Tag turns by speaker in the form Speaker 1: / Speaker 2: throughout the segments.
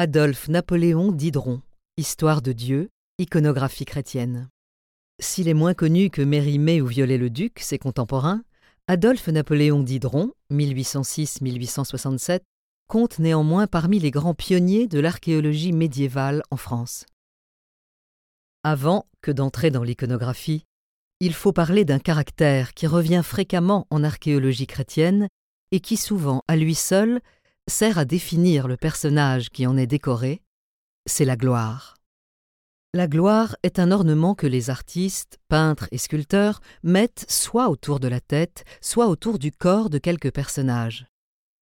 Speaker 1: Adolphe Napoléon Dideron, Histoire de Dieu, iconographie chrétienne. S'il est moins connu que Mérimée ou Viollet-le-Duc, ses contemporains, Adolphe Napoléon Dideron, 1806-1867, compte néanmoins parmi les grands pionniers de l'archéologie médiévale en France. Avant que d'entrer dans l'iconographie, il faut parler d'un caractère qui revient fréquemment en archéologie chrétienne et qui souvent, à lui seul, sert à définir le personnage qui en est décoré, c'est la gloire. La gloire est un ornement que les artistes, peintres et sculpteurs mettent soit autour de la tête, soit autour du corps de quelques personnages.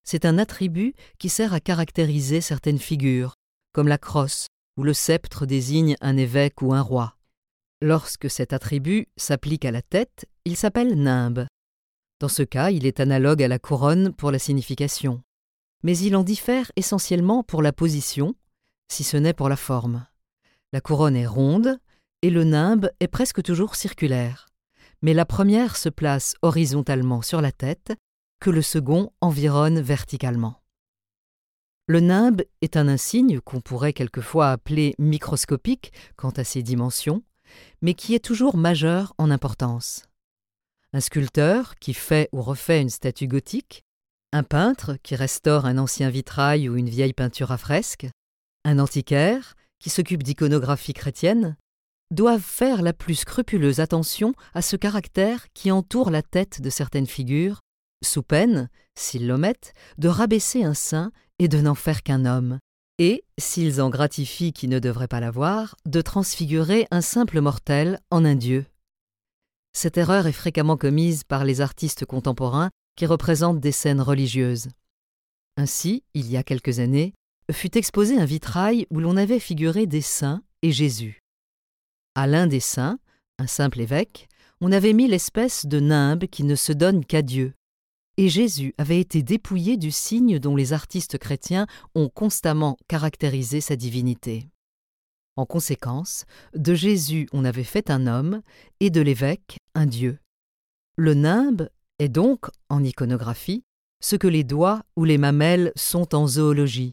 Speaker 1: C'est un attribut qui sert à caractériser certaines figures, comme la crosse, où le sceptre désigne un évêque ou un roi. Lorsque cet attribut s'applique à la tête, il s'appelle nimbe. Dans ce cas, il est analogue à la couronne pour la signification. Mais il en diffère essentiellement pour la position, si ce n'est pour la forme. La couronne est ronde et le nimbe est presque toujours circulaire. Mais la première se place horizontalement sur la tête, que le second environne verticalement. Le nimbe est un insigne qu'on pourrait quelquefois appeler microscopique quant à ses dimensions, mais qui est toujours majeur en importance. Un sculpteur qui fait ou refait une statue gothique, un peintre qui restaure un ancien vitrail ou une vieille peinture à fresque, un antiquaire qui s'occupe d'iconographie chrétienne, doivent faire la plus scrupuleuse attention à ce caractère qui entoure la tête de certaines figures, sous peine, s'ils l'omettent, de rabaisser un saint et de n'en faire qu'un homme, et, s'ils en gratifient qui ne devraient pas l'avoir, de transfigurer un simple mortel en un dieu. Cette erreur est fréquemment commise par les artistes contemporains qui représentent des scènes religieuses. Ainsi, il y a quelques années, fut exposé un vitrail où l'on avait figuré des saints et Jésus. À l'un des saints, un simple évêque, on avait mis l'espèce de nimbe qui ne se donne qu'à Dieu, et Jésus avait été dépouillé du signe dont les artistes chrétiens ont constamment caractérisé sa divinité. En conséquence, de Jésus on avait fait un homme, et de l'évêque un Dieu. Le nimbe est donc, en iconographie, ce que les doigts ou les mamelles sont en zoologie,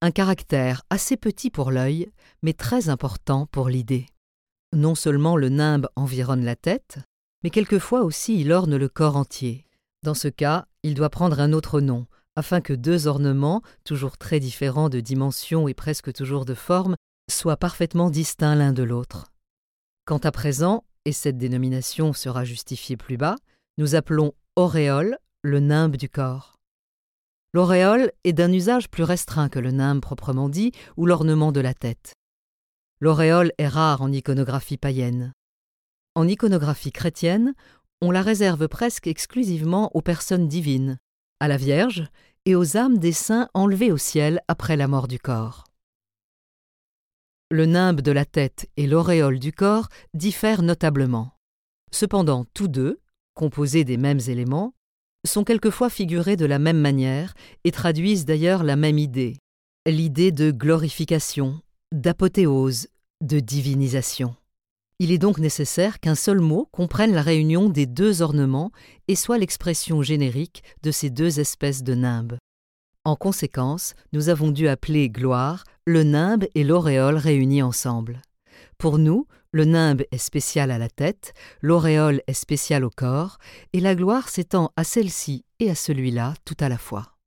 Speaker 1: un caractère assez petit pour l'œil, mais très important pour l'idée. Non seulement le nimbe environne la tête, mais quelquefois aussi il orne le corps entier. Dans ce cas, il doit prendre un autre nom, afin que deux ornements, toujours très différents de dimension et presque toujours de forme, soient parfaitement distincts l'un de l'autre. Quant à présent, et cette dénomination sera justifiée plus bas, nous appelons auréole le nimbe du corps. L'auréole est d'un usage plus restreint que le nimbe proprement dit ou l'ornement de la tête. L'auréole est rare en iconographie païenne. En iconographie chrétienne, on la réserve presque exclusivement aux personnes divines, à la Vierge et aux âmes des saints enlevés au ciel après la mort du corps. Le nimbe de la tête et l'auréole du corps diffèrent notablement. Cependant, tous deux, composés des mêmes éléments, sont quelquefois figurés de la même manière et traduisent d'ailleurs la même idée, l'idée de glorification, d'apothéose, de divinisation. Il est donc nécessaire qu'un seul mot comprenne la réunion des deux ornements et soit l'expression générique de ces deux espèces de nimbes. En conséquence, nous avons dû appeler gloire le nimbe et l'auréole réunis ensemble. Pour nous, le nimbe est spécial à la tête, l'auréole est spéciale au corps, et la gloire s'étend à celle-ci et à celui-là tout à la fois.